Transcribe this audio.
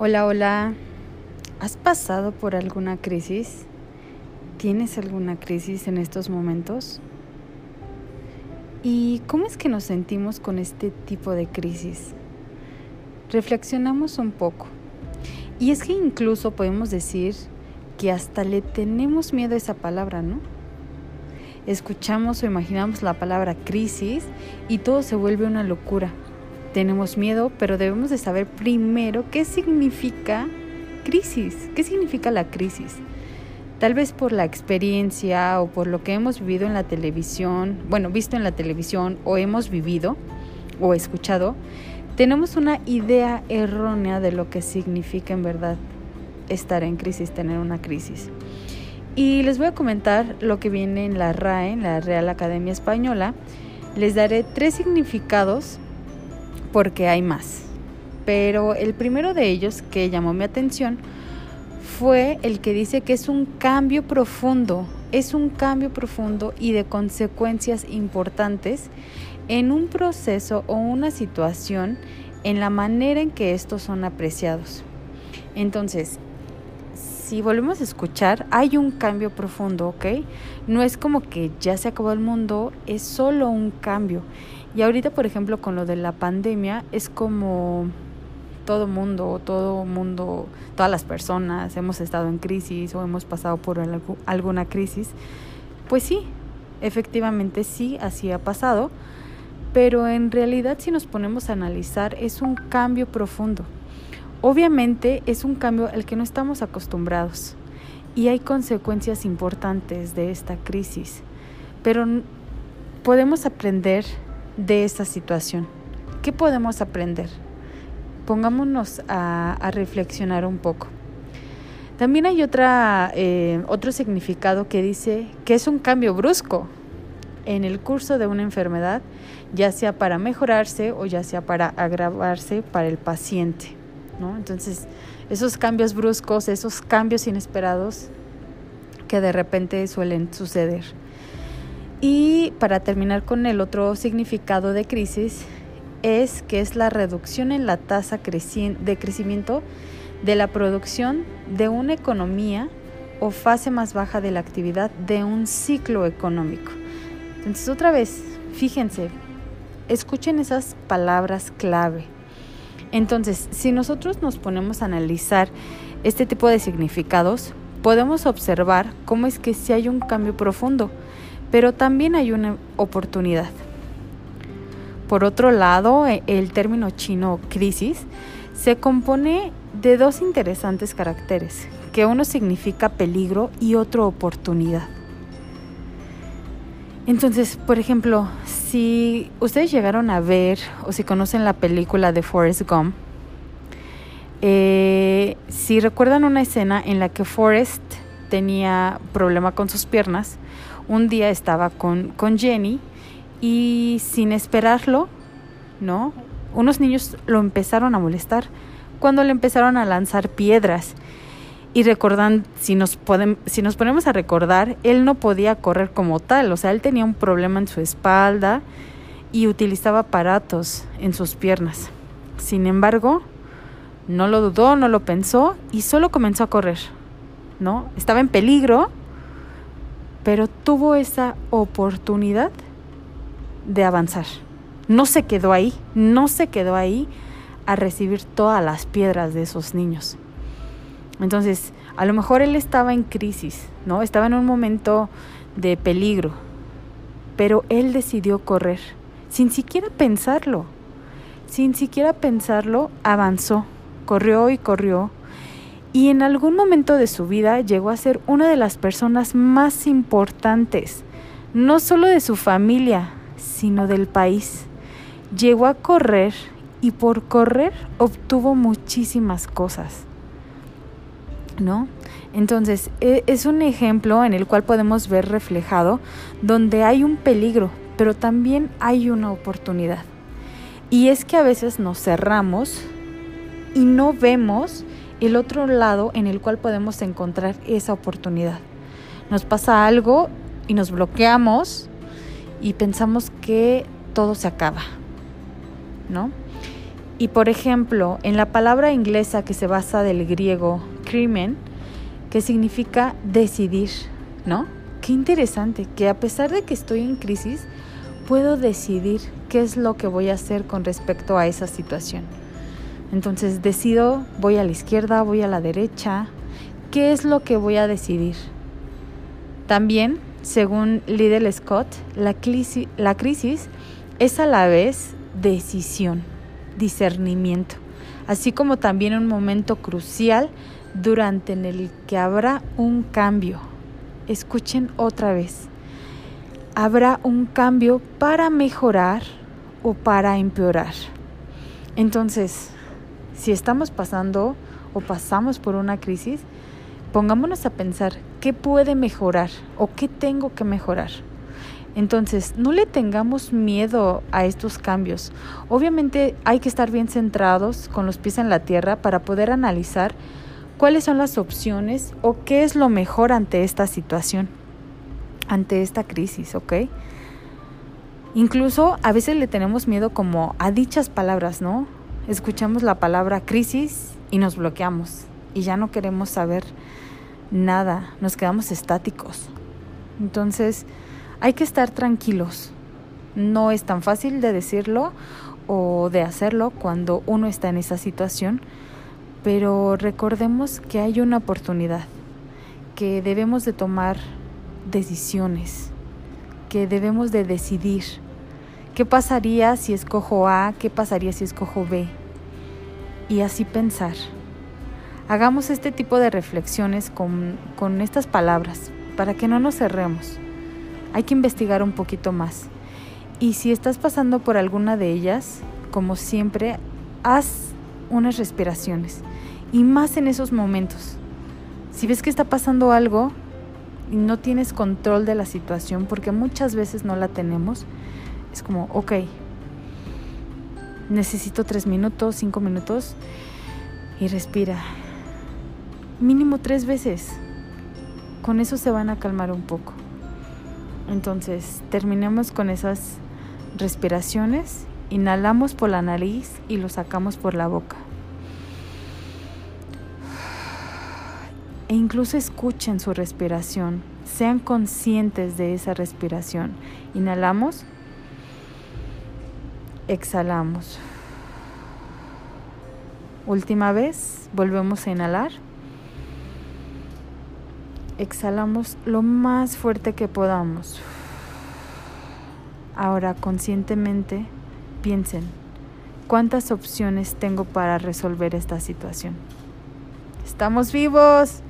Hola, hola. ¿Has pasado por alguna crisis? ¿Tienes alguna crisis en estos momentos? ¿Y cómo es que nos sentimos con este tipo de crisis? Reflexionamos un poco. Y es que incluso podemos decir que hasta le tenemos miedo a esa palabra, ¿no? Escuchamos o imaginamos la palabra crisis y todo se vuelve una locura tenemos miedo, pero debemos de saber primero qué significa crisis, qué significa la crisis. Tal vez por la experiencia o por lo que hemos vivido en la televisión, bueno, visto en la televisión o hemos vivido o escuchado, tenemos una idea errónea de lo que significa en verdad estar en crisis, tener una crisis. Y les voy a comentar lo que viene en la RAE, en la Real Academia Española. Les daré tres significados porque hay más. Pero el primero de ellos que llamó mi atención fue el que dice que es un cambio profundo, es un cambio profundo y de consecuencias importantes en un proceso o una situación en la manera en que estos son apreciados. Entonces, si volvemos a escuchar, hay un cambio profundo, ¿ok? No es como que ya se acabó el mundo, es solo un cambio. Y ahorita, por ejemplo, con lo de la pandemia, es como todo mundo, todo mundo, todas las personas hemos estado en crisis o hemos pasado por alguna crisis. Pues sí, efectivamente sí, así ha pasado, pero en realidad si nos ponemos a analizar es un cambio profundo. Obviamente es un cambio al que no estamos acostumbrados y hay consecuencias importantes de esta crisis, pero podemos aprender de esta situación? ¿Qué podemos aprender? Pongámonos a, reflexionar un poco. También hay otra, eh, otro significado que dice que es un cambio brusco en el curso de una enfermedad, ya sea para mejorarse o ya sea para agravarse para el paciente. Entonces, esos cambios bruscos, esos cambios inesperados que de repente suelen suceder. Y para terminar con el otro significado de crisis, es que es la reducción en la tasa de crecimiento de la producción de una economía o fase más baja de la actividad de un ciclo económico. Entonces, otra vez, fíjense, escuchen esas palabras clave. Entonces, si nosotros nos ponemos a analizar este tipo de significados, podemos observar cómo es que si hay un cambio profundo pero también hay una oportunidad. Por otro lado, e, el término chino crisis se compone de dos interesantes caracteres, que uno significa peligro y otro oportunidad. Entonces, por ejemplo, si ustedes llegaron a ver o si conocen la película de Forrest Gump, eh, si recuerdan una escena en la que Forrest tenía problema con sus piernas, un día estaba con, con Jenny y sin esperarlo, ¿no? Unos niños lo empezaron a molestar cuando le empezaron a lanzar piedras. Y recordan, si nos, si nos ponemos a recordar, él no podía correr como tal, o sea, él tenía un problema en su espalda y utilizaba aparatos en sus piernas. Sin embargo, no lo dudó, no lo pensó y solo comenzó a correr, ¿no? Estaba en peligro, pero tuvo esa oportunidad de avanzar. No se quedó ahí, no se quedó ahí a recibir todas las piedras de esos niños. Entonces, a lo mejor él estaba en crisis, ¿no? Estaba en un momento de peligro, pero él decidió correr, sin siquiera pensarlo. Sin siquiera pensarlo, avanzó, corrió y corrió y en algún momento de su vida llegó a ser una de las personas más importantes, no solo de su familia, sino del país. Llegó a correr y por correr obtuvo muchísimas cosas. ¿No? Entonces, e, es un ejemplo en el cual podemos ver reflejado donde hay un peligro, pero también hay una oportunidad. Y es que a veces nos cerramos y no vemos el otro lado en el cual podemos encontrar esa oportunidad. Nos pasa algo y nos bloqueamos y pensamos que todo se acaba, ¿no? Y por ejemplo, en la palabra inglesa que se basa del griego crimen, que significa decidir, ¿no? Qué interesante que a pesar de que estoy en crisis, puedo decidir qué es lo que voy a hacer con respecto a esa situación. Entonces decido, voy a la izquierda, voy a la derecha, qué es lo que voy a decidir. También, según Liddell Scott, la crisis, la crisis es a la vez decisión, discernimiento, así como también un momento crucial durante en el que habrá un cambio. Escuchen otra vez. Habrá un cambio para mejorar o para empeorar. Entonces, si estamos pasando o pasamos por una crisis, pongámonos a pensar qué puede mejorar o qué tengo que mejorar. Entonces, no le tengamos miedo a estos cambios. Obviamente hay que estar bien centrados con los pies en la tierra para poder analizar cuáles son las opciones o qué es lo mejor ante esta situación, ante esta crisis, ¿ok? Incluso a veces le tenemos miedo como a dichas palabras, ¿no? Escuchamos la palabra crisis y nos bloqueamos y ya no queremos saber nada, nos quedamos estáticos. Entonces, hay que estar tranquilos. No es tan fácil de decirlo o de hacerlo cuando uno está en esa situación, pero recordemos que hay una oportunidad, que debemos de tomar decisiones, que debemos de decidir qué pasaría si escojo A, qué pasaría si escojo B, y así pensar. Hagamos este tipo de reflexiones con, con estas palabras para que no nos cerremos. Hay que investigar un poquito más. Y si estás pasando por alguna de ellas, como siempre, haz unas respiraciones y más en esos momentos. Si ves que está pasando algo y no tienes control de la situación, porque muchas veces no la tenemos, es como, ok, necesito tres minutos, cinco minutos y respira. Mínimo tres veces. Con eso se van a calmar un poco. Entonces, terminemos con esas respiraciones. Inhalamos por la nariz y lo sacamos por la boca. e incluso escuchen su respiración, sean conscientes de esa respiración. Inhalamos, exhalamos. Última vez, volvemos a inhalar. Exhalamos lo más fuerte que podamos. Ahora conscientemente piensen, ¿cuántas opciones tengo para resolver esta situación? Estamos vivos.